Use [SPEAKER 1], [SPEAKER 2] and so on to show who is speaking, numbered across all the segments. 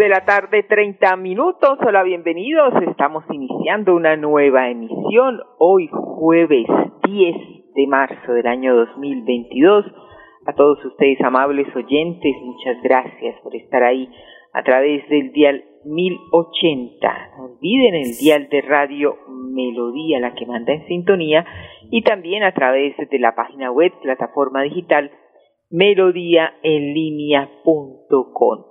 [SPEAKER 1] De la tarde, treinta minutos. Hola, bienvenidos. Estamos iniciando una nueva emisión hoy jueves 10 de marzo del año 2022. A todos ustedes, amables oyentes, muchas gracias por estar ahí a través del dial 1080. No olviden el dial de radio Melodía, la que manda en sintonía, y también a través de la página web, plataforma digital melodíaenlínea.com.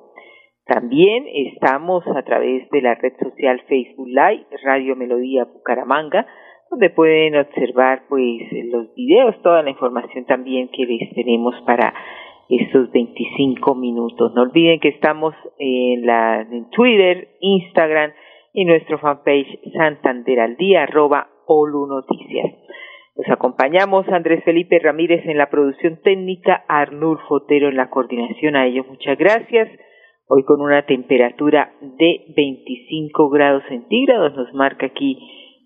[SPEAKER 1] También estamos a través de la red social Facebook Live, Radio Melodía Bucaramanga, donde pueden observar pues los videos, toda la información también que les tenemos para estos 25 minutos. No olviden que estamos en, la, Twitter, Instagram y nuestro fanpage Santander al día, arroba Olu Noticias. Nos acompañamos Andrés Felipe Ramírez en la producción técnica, Arnulfo Otero en la coordinación. A ellos muchas gracias hoy con una temperatura de 25 grados centígrados, nos marca aquí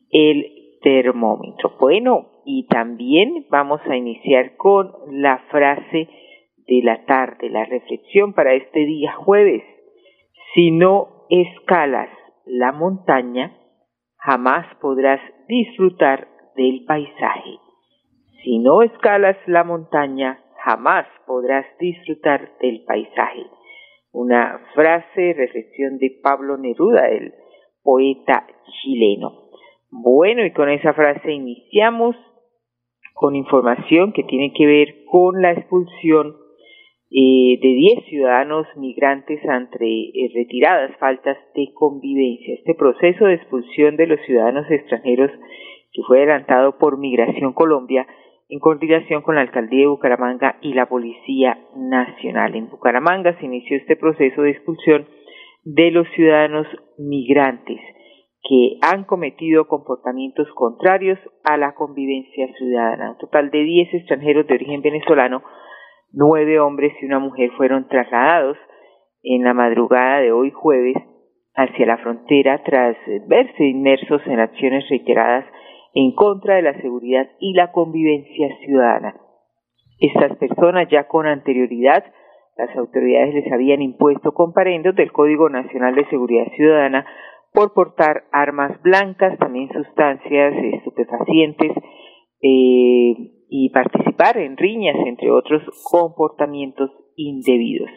[SPEAKER 1] el termómetro. Bueno, y también vamos a iniciar con la frase de la tarde, la reflexión para este día jueves. Si no escalas la montaña, jamás podrás disfrutar del paisaje. Si no escalas la montaña, jamás podrás disfrutar del paisaje una frase, reflexión de Pablo Neruda, el poeta chileno. Bueno, y con esa frase iniciamos con información que tiene que ver con la expulsión eh, de 10 ciudadanos migrantes ante eh, retiradas faltas de convivencia. Este proceso de expulsión de los ciudadanos extranjeros que fue adelantado por Migración Colombia en coordinación con la Alcaldía de Bucaramanga y la Policía Nacional. En Bucaramanga se inició este proceso de expulsión de los ciudadanos migrantes que han cometido comportamientos contrarios a la convivencia ciudadana. Un total de 10 extranjeros de origen venezolano, nueve hombres y una mujer fueron trasladados en la madrugada de hoy jueves hacia la frontera tras verse inmersos en acciones reiteradas en contra de la seguridad y la convivencia ciudadana. Estas personas ya con anterioridad las autoridades les habían impuesto comparendos del Código Nacional de Seguridad Ciudadana por portar armas blancas, también sustancias estupefacientes eh, y participar en riñas, entre otros comportamientos indebidos.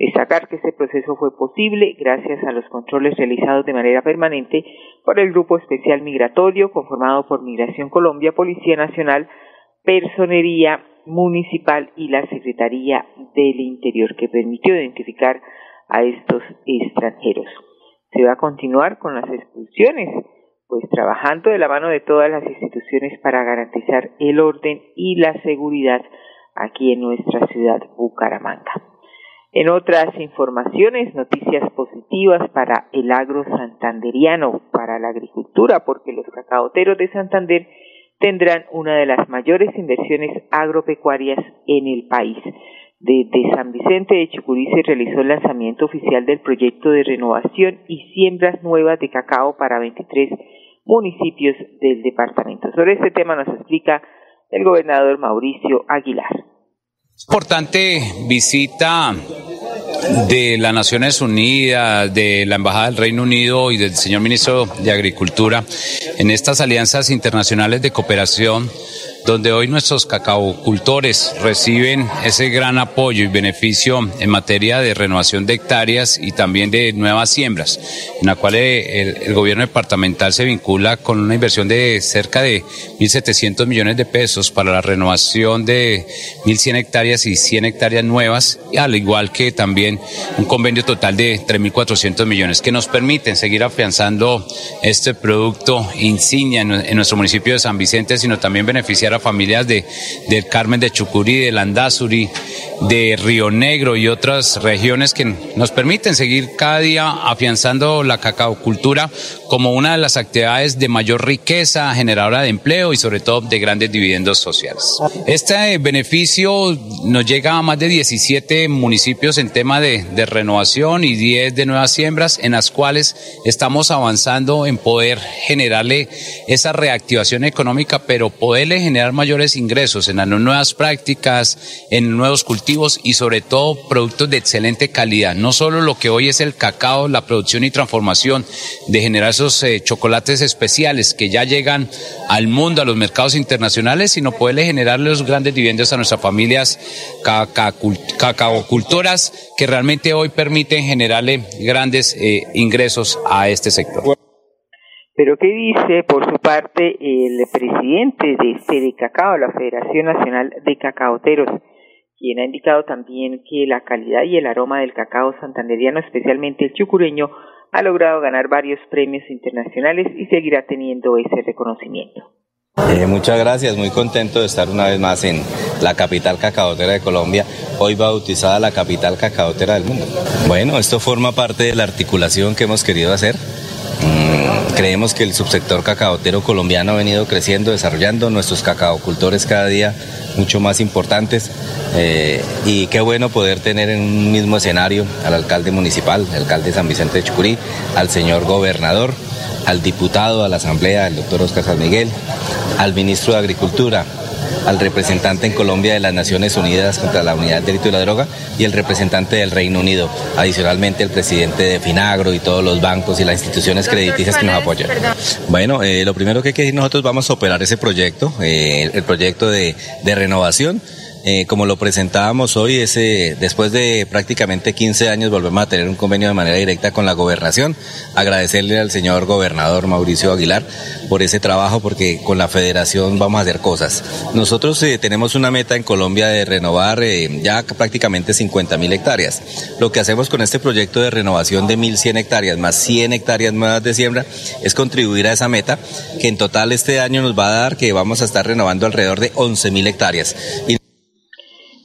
[SPEAKER 1] Destacar que este proceso fue posible gracias a los controles realizados de manera permanente por el Grupo Especial Migratorio conformado por Migración Colombia, Policía Nacional, Personería Municipal y la Secretaría del Interior, que permitió identificar a estos extranjeros. Se va a continuar con las expulsiones, pues trabajando de la mano de todas las instituciones para garantizar el orden y la seguridad aquí en nuestra ciudad Bucaramanga. En otras informaciones, noticias positivas para el agro santanderiano, para la agricultura, porque los cacaoteros de Santander tendrán una de las mayores inversiones agropecuarias en el país. Desde San Vicente de Chucurí se realizó el lanzamiento oficial del proyecto de renovación y siembras nuevas de cacao para 23 municipios del departamento. Sobre este tema nos explica el gobernador Mauricio Aguilar.
[SPEAKER 2] Importante visita de las Naciones Unidas, de la Embajada del Reino Unido y del señor ministro de Agricultura en estas alianzas internacionales de cooperación donde hoy nuestros cacaocultores reciben ese gran apoyo y beneficio en materia de renovación de hectáreas y también de nuevas siembras, en la cual el, gobierno departamental se vincula con una inversión de cerca de 1.700 millones de pesos para la renovación de 1.100 hectáreas y 100 hectáreas nuevas, al igual que también un convenio total de 3.400 millones que nos permiten seguir afianzando este producto insignia en nuestro municipio de San Vicente, sino también beneficiar familias de, del Carmen de Chucurí, de Landazuri, de Río Negro y otras regiones que nos permiten seguir cada día afianzando la cacaocultura como una de las actividades de mayor riqueza generadora de empleo y sobre todo de grandes dividendos sociales. Este beneficio nos llega a más de 17 municipios en tema de, de renovación y 10 de nuevas siembras en las cuales estamos avanzando en poder generarle esa reactivación económica, pero poderle generar mayores ingresos en las nuevas prácticas, en nuevos cultivos y sobre todo productos de excelente calidad. No solo lo que hoy es el cacao, la producción y transformación de generar esos eh, chocolates especiales que ya llegan al mundo, a los mercados internacionales, sino poderle generar los grandes dividendos a nuestras familias cacaocultoras que realmente hoy permiten generarle grandes eh, ingresos a este sector.
[SPEAKER 1] Pero ¿qué dice por su parte el presidente de Fede Cacao, la Federación Nacional de Cacaoteros? Quien ha indicado también que la calidad y el aroma del cacao santanderiano, especialmente el chucureño, ha logrado ganar varios premios internacionales y seguirá teniendo ese reconocimiento.
[SPEAKER 3] Eh, muchas gracias, muy contento de estar una vez más en la capital cacaotera de Colombia, hoy bautizada la capital cacaotera del mundo. Bueno, esto forma parte de la articulación que hemos querido hacer Mm, creemos que el subsector cacaotero colombiano ha venido creciendo, desarrollando nuestros cacaocultores cada día mucho más importantes eh, y qué bueno poder tener en un mismo escenario al alcalde municipal, el alcalde de San Vicente de Chucurí, al señor gobernador, al diputado a la asamblea, el doctor Oscar San Miguel, al ministro de Agricultura, al representante en Colombia de las Naciones Unidas contra la Unidad del Delito y la Droga y el representante del Reino Unido. Adicionalmente, el presidente de Finagro y todos los bancos y las instituciones crediticias que nos apoyan. Bueno, eh, lo primero que hay que decir, nosotros vamos a operar ese proyecto, eh, el proyecto de, de renovación eh, como lo presentábamos hoy, ese, después de prácticamente 15 años volvemos a tener un convenio de manera directa con la gobernación. Agradecerle al señor gobernador Mauricio Aguilar por ese trabajo porque con la federación vamos a hacer cosas. Nosotros eh, tenemos una meta en Colombia de renovar eh, ya prácticamente 50 mil hectáreas. Lo que hacemos con este proyecto de renovación de 1.100 hectáreas más 100 hectáreas nuevas de siembra es contribuir a esa meta que en total este año nos va a dar que vamos a estar renovando alrededor de 11 mil hectáreas.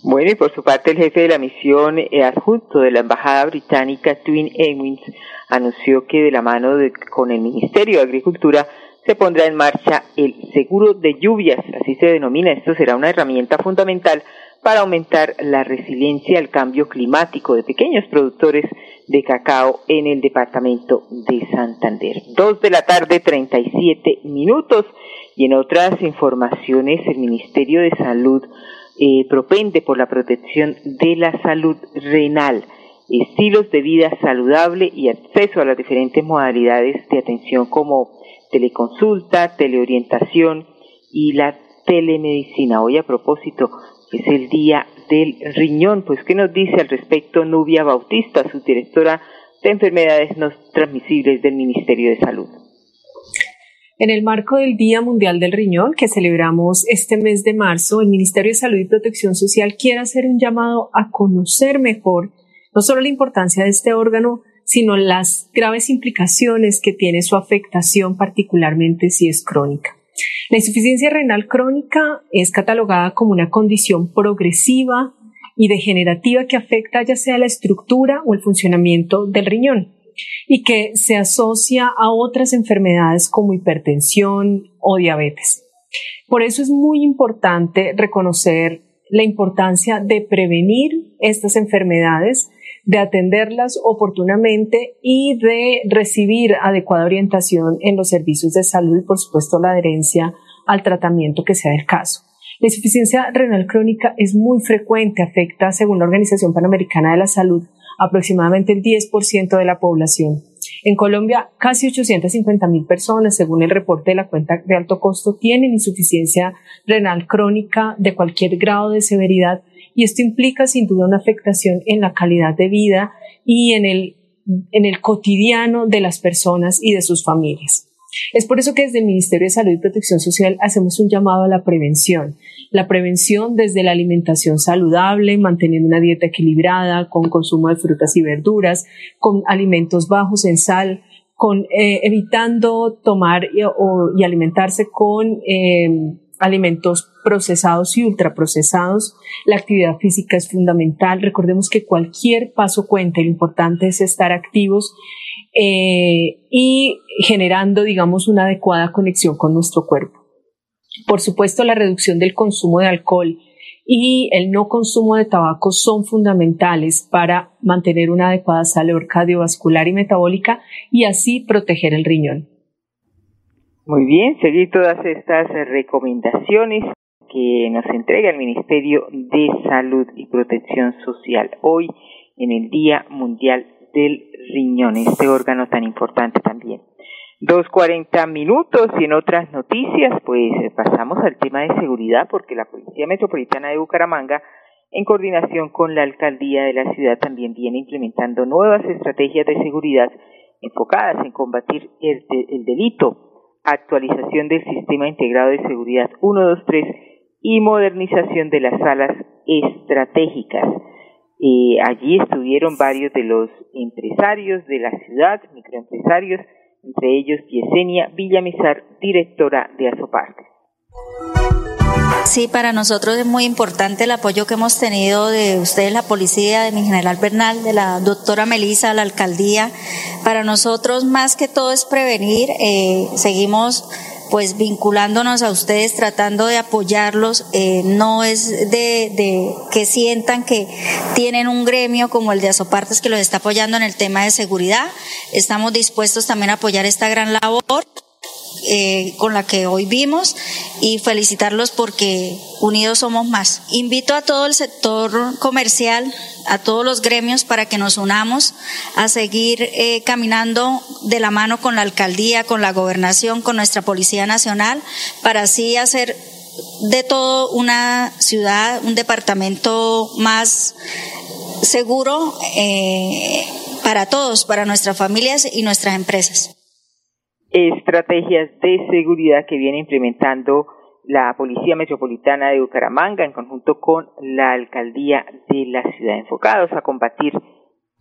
[SPEAKER 1] Bueno, y por su parte el jefe de la misión eh, adjunto de la Embajada Británica, Twin Ewins, anunció que de la mano de, con el Ministerio de Agricultura se pondrá en marcha el seguro de lluvias, así se denomina. Esto será una herramienta fundamental para aumentar la resiliencia al cambio climático de pequeños productores de cacao en el departamento de Santander. Dos de la tarde, 37 minutos. Y en otras informaciones, el Ministerio de Salud eh, propende por la protección de la salud renal, estilos de vida saludable y acceso a las diferentes modalidades de atención como teleconsulta, teleorientación y la telemedicina. Hoy a propósito es el día del riñón, pues ¿qué nos dice al respecto Nubia Bautista, su directora de enfermedades no transmisibles del Ministerio de Salud?
[SPEAKER 4] En el marco del Día Mundial del Riñón, que celebramos este mes de marzo, el Ministerio de Salud y Protección Social quiere hacer un llamado a conocer mejor no solo la importancia de este órgano, sino las graves implicaciones que tiene su afectación, particularmente si es crónica. La insuficiencia renal crónica es catalogada como una condición progresiva y degenerativa que afecta ya sea la estructura o el funcionamiento del riñón y que se asocia a otras enfermedades como hipertensión o diabetes. Por eso es muy importante reconocer la importancia de prevenir estas enfermedades, de atenderlas oportunamente y de recibir adecuada orientación en los servicios de salud y por supuesto la adherencia al tratamiento que sea el caso. La insuficiencia renal crónica es muy frecuente, afecta, según la Organización Panamericana de la Salud, aproximadamente el 10% de la población. En Colombia, casi 850 mil personas, según el reporte de la cuenta de alto costo, tienen insuficiencia renal crónica de cualquier grado de severidad y esto implica sin duda una afectación en la calidad de vida y en el, en el cotidiano de las personas y de sus familias. Es por eso que desde el Ministerio de Salud y Protección Social hacemos un llamado a la prevención. La prevención desde la alimentación saludable, manteniendo una dieta equilibrada, con consumo de frutas y verduras, con alimentos bajos en sal, con eh, evitando tomar y, alimentarse con eh, alimentos procesados y ultraprocesados. La actividad física es fundamental. Recordemos que cualquier paso cuenta. Lo importante es estar activos eh, y generando, digamos, una adecuada conexión con nuestro cuerpo. Por supuesto, la reducción del consumo de alcohol y el no consumo de tabaco son fundamentales para mantener una adecuada salud cardiovascular y metabólica y así proteger el riñón.
[SPEAKER 1] Muy bien, seguir todas estas recomendaciones que nos entrega el Ministerio de Salud y Protección Social hoy en el Día Mundial del Riñón, este órgano tan importante también. Dos cuarenta minutos y en otras noticias, pues pasamos al tema de seguridad porque la Policía Metropolitana de Bucaramanga, en coordinación con la Alcaldía de la ciudad, también viene implementando nuevas estrategias de seguridad enfocadas en combatir el, el delito actualización del Sistema Integrado de Seguridad 123 y modernización de las salas estratégicas. Allí estuvieron varios de los empresarios de la ciudad, microempresarios, entre ellos Yesenia Villamizar, directora de Azoparte.
[SPEAKER 5] Sí, para nosotros es muy importante el apoyo que hemos tenido de ustedes, la policía, de mi general Bernal, de la doctora Melisa, la alcaldía. Para nosotros, más que todo es prevenir. Eh, seguimos pues vinculándonos a ustedes, tratando de apoyarlos, eh, no es de, de, que sientan que tienen un gremio como el de Azopartes que los está apoyando en el tema de seguridad. Estamos dispuestos también a apoyar esta gran labor. Eh, con la que hoy vimos y felicitarlos porque unidos somos más. Invito a todo el sector comercial, a todos los gremios para que nos unamos a seguir eh, caminando de la mano con la alcaldía, con la gobernación, con nuestra Policía Nacional, para así hacer de todo una ciudad, un departamento más seguro eh, para todos, para nuestras familias y nuestras empresas.
[SPEAKER 1] Estrategias de seguridad que viene implementando la Policía Metropolitana de Bucaramanga en conjunto con la Alcaldía de la ciudad, enfocados a combatir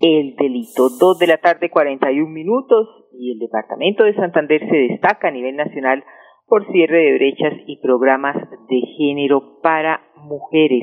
[SPEAKER 1] el delito. Dos de la tarde, 41 minutos, y el Departamento de Santander se destaca a nivel nacional por cierre de brechas y programas de género para mujeres.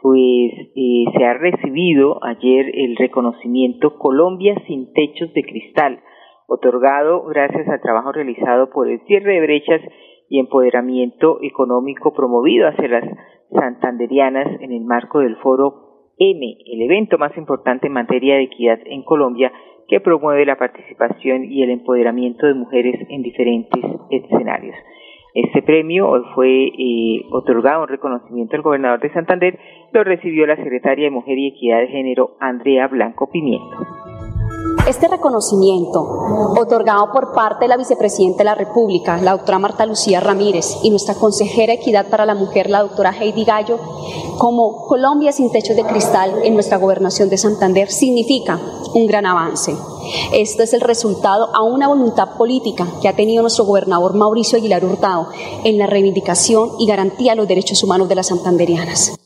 [SPEAKER 1] Pues eh, se ha recibido ayer el reconocimiento Colombia sin techos de cristal otorgado gracias al trabajo realizado por el cierre de brechas y empoderamiento económico promovido hacia las santanderianas en el marco del foro M, el evento más importante en materia de equidad en Colombia que promueve la participación y el empoderamiento de mujeres en diferentes escenarios. Este premio fue eh, otorgado un reconocimiento al gobernador de Santander, lo recibió la secretaria de Mujer y Equidad de Género, Andrea Blanco Pimiento.
[SPEAKER 6] Este reconocimiento, otorgado por parte de la vicepresidenta de la República, la doctora Marta Lucía Ramírez, y nuestra consejera de Equidad para la Mujer, la doctora Heidi Gallo, como Colombia sin techos de cristal en nuestra gobernación de Santander, significa un gran avance. Esto es el resultado a una voluntad política que ha tenido nuestro gobernador Mauricio Aguilar Hurtado en la reivindicación y garantía de los derechos humanos de las santanderianas.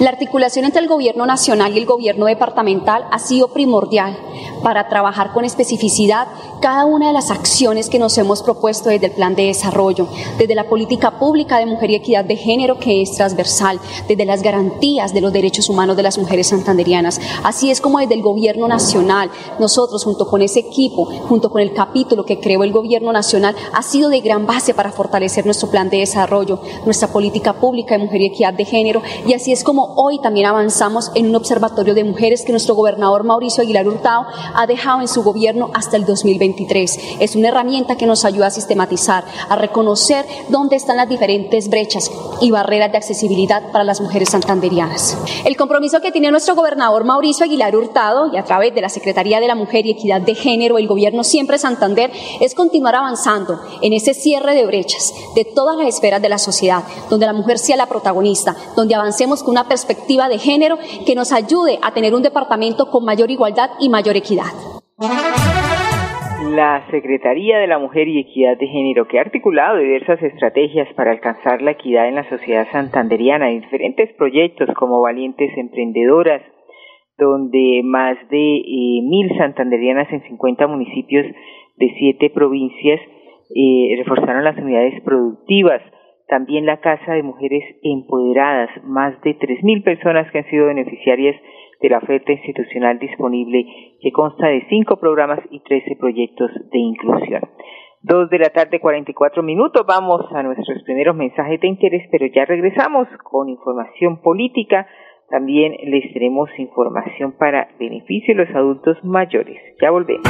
[SPEAKER 6] La articulación entre el gobierno nacional y el gobierno departamental ha sido primordial para trabajar con especificidad cada una de las acciones que nos hemos propuesto desde el plan de desarrollo, desde la política pública de mujer y equidad de género que es transversal, desde las garantías de los derechos humanos de las mujeres santanderianas. Así es como desde el gobierno nacional, nosotros junto con ese equipo, junto con el capítulo que creó el gobierno nacional, ha sido de gran base para fortalecer nuestro plan de desarrollo, nuestra política pública de mujer y equidad de género, y así es como hoy también avanzamos en un observatorio de mujeres que nuestro gobernador Mauricio Aguilar Hurtado ha dejado en su gobierno hasta el 2023. Es una herramienta que nos ayuda a sistematizar, a reconocer dónde están las diferentes brechas y barreras de accesibilidad para las mujeres santanderianas. El compromiso que tiene nuestro gobernador Mauricio Aguilar Hurtado y a través de la Secretaría de la Mujer y Equidad de Género, el gobierno siempre Santander, es continuar avanzando en ese cierre de brechas de todas las esferas de la sociedad, donde la mujer sea la protagonista, donde avancemos con una perspectiva de género que nos ayude a tener un departamento con mayor igualdad y mayor equidad.
[SPEAKER 1] La Secretaría de la Mujer y Equidad de Género, que ha articulado diversas estrategias para alcanzar la equidad en la sociedad santanderiana y diferentes proyectos como Valientes Emprendedoras, donde más de eh, mil santanderianas en 50 municipios de siete provincias eh, reforzaron las unidades productivas también la Casa de Mujeres Empoderadas, más de 3.000 personas que han sido beneficiarias de la oferta institucional disponible que consta de cinco programas y 13 proyectos de inclusión. Dos de la tarde, 44 minutos. Vamos a nuestros primeros mensajes de interés, pero ya regresamos con información política. También les tenemos información para beneficio de los adultos mayores. Ya volvemos.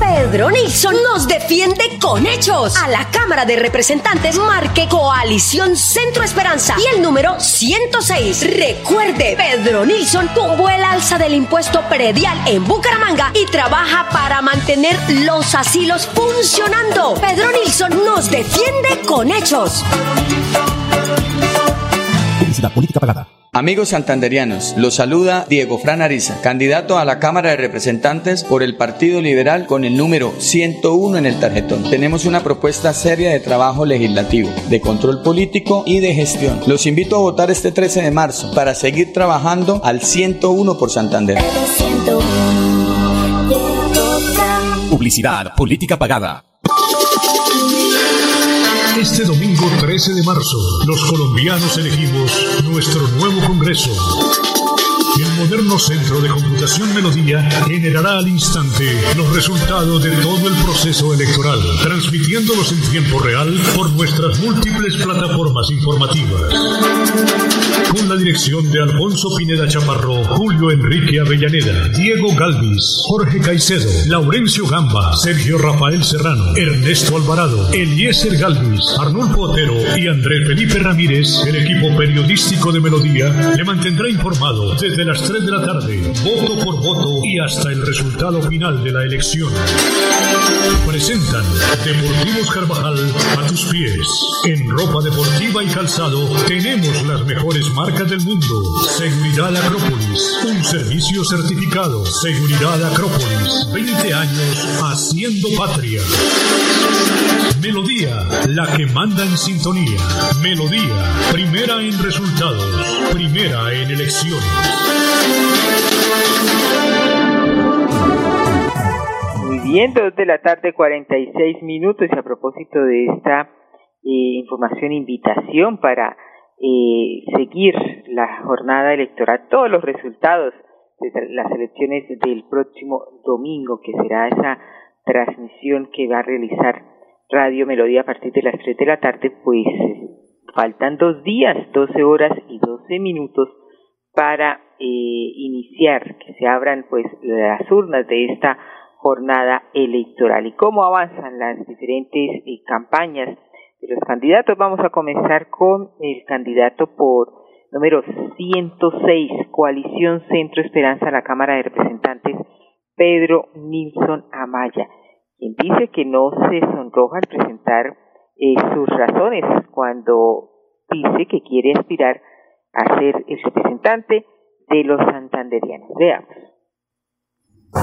[SPEAKER 7] Pedro Nilsson nos defiende con hechos. A la Cámara de Representantes marque Coalición Centro Esperanza y el número 106. Recuerde, Pedro Nilsson tumbó el alza del impuesto predial en Bucaramanga y trabaja para mantener los asilos funcionando. Pedro Nilsson nos defiende con hechos.
[SPEAKER 8] Publicidad política pagada. Amigos santanderianos, los saluda Diego Fran Ariza, candidato a la Cámara de Representantes por el Partido Liberal con el número 101 en el tarjetón. Tenemos una propuesta seria de trabajo legislativo, de control político y de gestión. Los invito a votar este 13 de marzo para seguir trabajando al 101 por Santander.
[SPEAKER 9] Publicidad, política pagada.
[SPEAKER 10] Este domingo 13 de marzo, los colombianos elegimos nuestro nuevo Congreso. El moderno Centro de Computación Melodía generará al instante los resultados de todo el proceso electoral, transmitiéndolos en tiempo real por nuestras múltiples plataformas informativas. Con la dirección de Alfonso Pineda Chaparro, Julio Enrique Avellaneda, Diego Galvis, Jorge Caicedo, Laurencio Gamba, Sergio Rafael Serrano, Ernesto Alvarado, Eliezer Galvis, Arnulfo Otero y André Felipe Ramírez, el equipo periodístico de Melodía, le mantendrá informado desde las 3 de la tarde, voto por voto y hasta el resultado final de la elección. Presentan Deportivos Carvajal a tus pies. En ropa deportiva y calzado tenemos las mejores marcas del mundo. Seguridad Acrópolis, un servicio certificado. Seguridad Acrópolis, 20 años haciendo patria. Melodía, la que manda en sintonía. Melodía, primera en resultados, primera en elecciones.
[SPEAKER 1] Muy bien, dos de la tarde, 46 minutos. Y a propósito de esta eh, información, invitación para eh, seguir la jornada electoral, todos los resultados de las elecciones del próximo domingo, que será esa transmisión que va a realizar Radio Melodía a partir de las 3 de la tarde, pues faltan dos días, 12 horas y 12 minutos para iniciar, que se abran pues las urnas de esta jornada electoral y cómo avanzan las diferentes eh, campañas de los candidatos. Vamos a comenzar con el candidato por número 106, Coalición Centro Esperanza la Cámara de Representantes, Pedro Nilsson Amaya, quien dice que no se sonroja al presentar eh, sus razones cuando dice que quiere aspirar a ser el representante de los santanderianos. Veamos.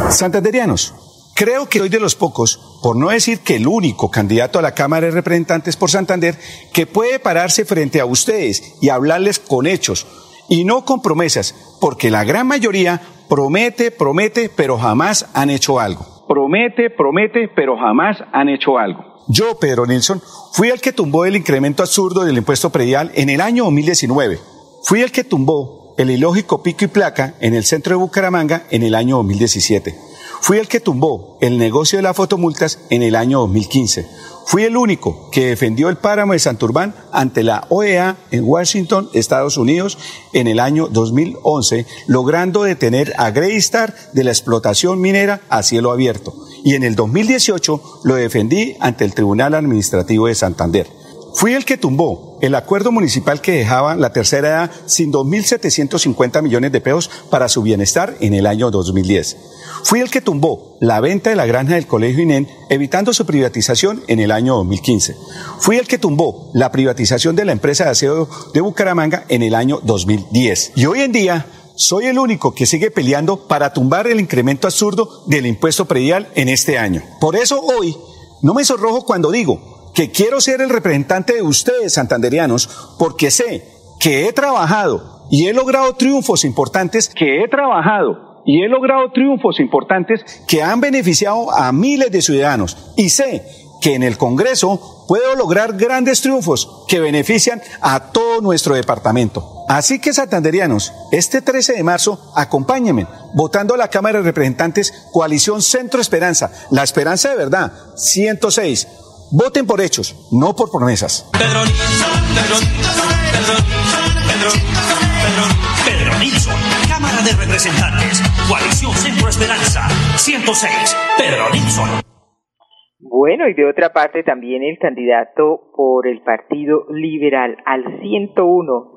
[SPEAKER 11] Santanderianos, creo que soy de los pocos, por no decir que el único candidato a la Cámara de Representantes por Santander, que puede pararse frente a ustedes y hablarles con hechos y no con promesas, porque la gran mayoría promete, promete, pero jamás han hecho algo. Promete, promete, pero jamás han hecho algo. Yo, Pedro Nilsson, fui el que tumbó el incremento absurdo del impuesto predial en el año 2019. Fui el que tumbó el ilógico pico y placa en el centro de Bucaramanga en el año 2017. Fui el que tumbó el negocio de las fotomultas en el año 2015. Fui el único que defendió el páramo de Santurbán ante la OEA en Washington, Estados Unidos, en el año 2011, logrando detener a Greystar de la explotación minera a cielo abierto. Y en el 2018 lo defendí ante el Tribunal Administrativo de Santander. Fui el que tumbó el acuerdo municipal que dejaba la tercera edad sin 2.750 millones de pesos para su bienestar en el año 2010. Fui el que tumbó la venta de la granja del Colegio INEN, evitando su privatización en el año 2015. Fui el que tumbó la privatización de la empresa de aseo de Bucaramanga en el año 2010. Y hoy en día soy el único que sigue peleando para tumbar el incremento absurdo del impuesto predial en este año. Por eso hoy no me sonrojo cuando digo que quiero ser el representante de ustedes, santanderianos, porque sé que he trabajado y he logrado triunfos importantes, que he trabajado y he logrado triunfos importantes que han beneficiado a miles de ciudadanos. Y sé que en el Congreso puedo lograr grandes triunfos que benefician a todo nuestro departamento. Así que santanderianos, este 13 de marzo, acompáñenme votando a la Cámara de Representantes Coalición Centro Esperanza, la esperanza de verdad, 106. Voten por hechos, no por promesas.
[SPEAKER 12] Pedro Nilsson, Cámara de Representantes, Coalición Centro Esperanza, 106. Pedro Nilsson.
[SPEAKER 1] Bueno, y de otra parte también el candidato por el Partido Liberal al 101,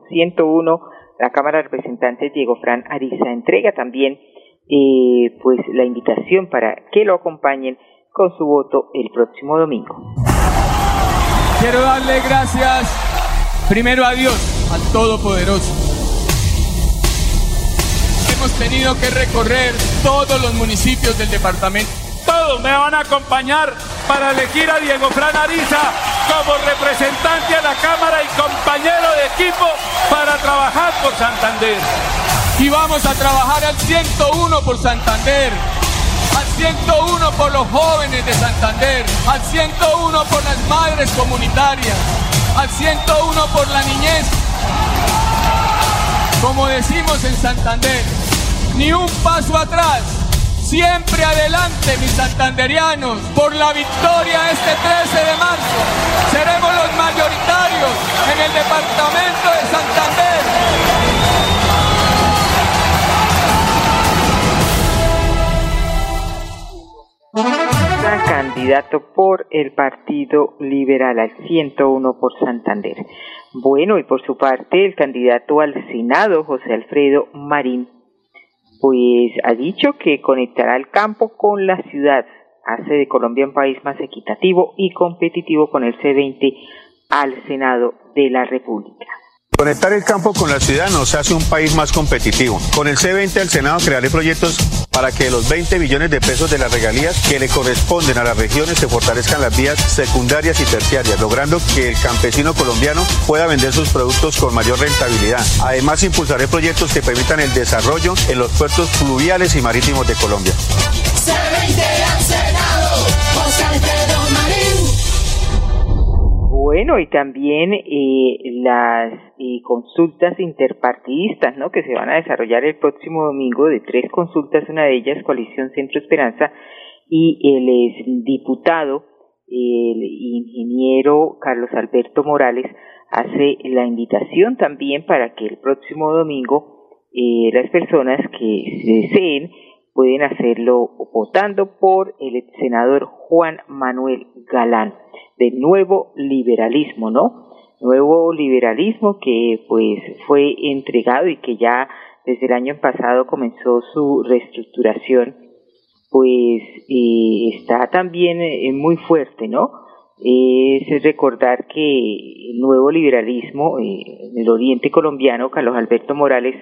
[SPEAKER 1] 101, la Cámara de Representantes Diego Fran Ariza entrega también eh, pues la invitación para que lo acompañen con su voto el próximo domingo.
[SPEAKER 13] Quiero darle gracias primero a Dios, al Todopoderoso. Hemos tenido que recorrer todos los municipios del departamento. Todos me van a acompañar para elegir a Diego Fran Ariza como representante a la Cámara y compañero de equipo para trabajar por Santander. Y vamos a trabajar al 101 por Santander 101 por los jóvenes de Santander, al 101 por las madres comunitarias, al 101 por la niñez. Como decimos en Santander, ni un paso atrás, siempre adelante mis santanderianos, por la victoria este 13 de marzo. Seremos los mayoritarios en el departamento de Santander.
[SPEAKER 1] Candidato por el Partido Liberal al 101 por Santander. Bueno, y por su parte, el candidato al Senado, José Alfredo Marín, pues ha dicho que conectará el campo con la ciudad, hace de Colombia un país más equitativo y competitivo con el C20 al Senado de la República.
[SPEAKER 14] Conectar el campo con la ciudad nos hace un país más competitivo. Con el C20 al Senado crearé proyectos para que los 20 billones de pesos de las regalías que le corresponden a las regiones se fortalezcan las vías secundarias y terciarias, logrando que el campesino colombiano pueda vender sus productos con mayor rentabilidad. Además, impulsaré proyectos que permitan el desarrollo en los puertos fluviales y marítimos de Colombia. C20 al Senado,
[SPEAKER 1] bueno, y también eh, las eh, consultas interpartidistas, ¿no? Que se van a desarrollar el próximo domingo de tres consultas, una de ellas Coalición Centro Esperanza y el diputado, el ingeniero Carlos Alberto Morales hace la invitación también para que el próximo domingo eh, las personas que deseen pueden hacerlo votando por el senador Juan Manuel Galán de nuevo liberalismo, ¿no? Nuevo liberalismo que pues fue entregado y que ya desde el año pasado comenzó su reestructuración, pues eh, está también eh, muy fuerte, ¿no? Es recordar que el nuevo liberalismo eh, en el oriente colombiano, Carlos Alberto Morales,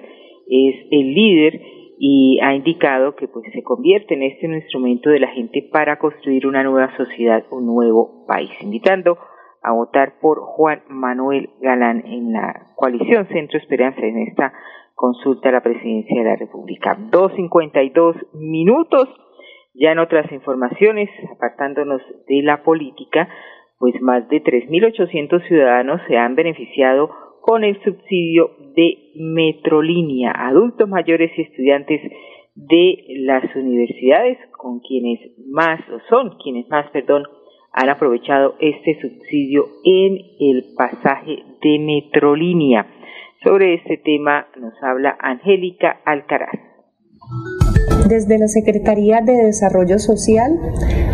[SPEAKER 1] es el líder y ha indicado que pues se convierte en este un instrumento de la gente para construir una nueva sociedad, un nuevo país, invitando a votar por Juan Manuel Galán en la coalición Centro Esperanza en esta consulta a la presidencia de la República. 2.52 minutos. Ya en otras informaciones, apartándonos de la política, pues más de 3.800 ciudadanos se han beneficiado con el subsidio de Metrolínea, adultos mayores y estudiantes de las universidades con quienes más o son quienes más, perdón, han aprovechado este subsidio en el pasaje de Metrolínea. Sobre este tema nos habla Angélica Alcaraz.
[SPEAKER 15] Desde la Secretaría de Desarrollo Social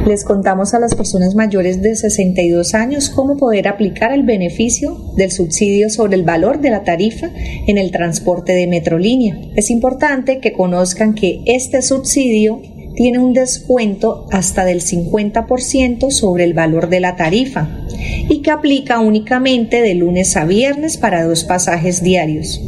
[SPEAKER 15] les contamos a las personas mayores de 62 años cómo poder aplicar el beneficio del subsidio sobre el valor de la tarifa en el transporte de Metrolínea. Es importante que conozcan que este subsidio tiene un descuento hasta del 50% sobre el valor de la tarifa y que aplica únicamente de lunes a viernes para dos pasajes diarios.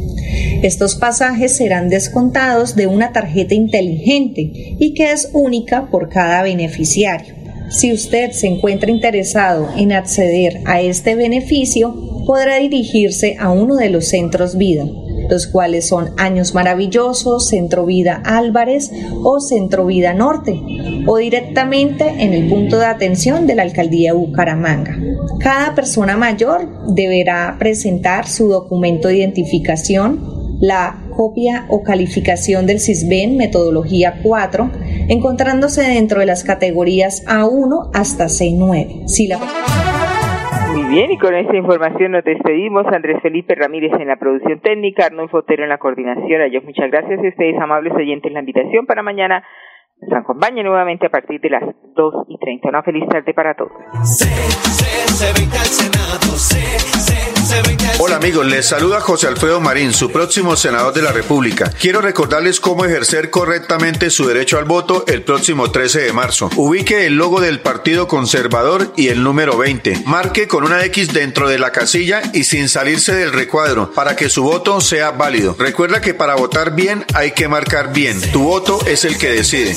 [SPEAKER 15] Estos pasajes serán descontados de una tarjeta inteligente y que es única por cada beneficiario. Si usted se encuentra interesado en acceder a este beneficio, podrá dirigirse a uno de los centros vida los cuales son Años Maravillosos, Centro Vida Álvarez o Centro Vida Norte, o directamente en el punto de atención de la Alcaldía de Bucaramanga. Cada persona mayor deberá presentar su documento de identificación, la copia o calificación del CISBEN metodología 4, encontrándose dentro de las categorías A1 hasta C9. Si la...
[SPEAKER 1] Bien, y con esta información nos despedimos. Andrés Felipe Ramírez en la producción técnica, Arnold Fotero en la coordinación. A ellos muchas gracias y ustedes, amables oyentes, la invitación para mañana nos acompañe nuevamente a partir de las 2 y 30. Una feliz tarde para todos.
[SPEAKER 14] Hola amigos, les saluda José Alfredo Marín, su próximo senador de la República. Quiero recordarles cómo ejercer correctamente su derecho al voto el próximo 13 de marzo. Ubique el logo del Partido Conservador y el número 20. Marque con una X dentro de la casilla y sin salirse del recuadro para que su voto sea válido. Recuerda que para votar bien hay que marcar bien. Tu voto es el que decide.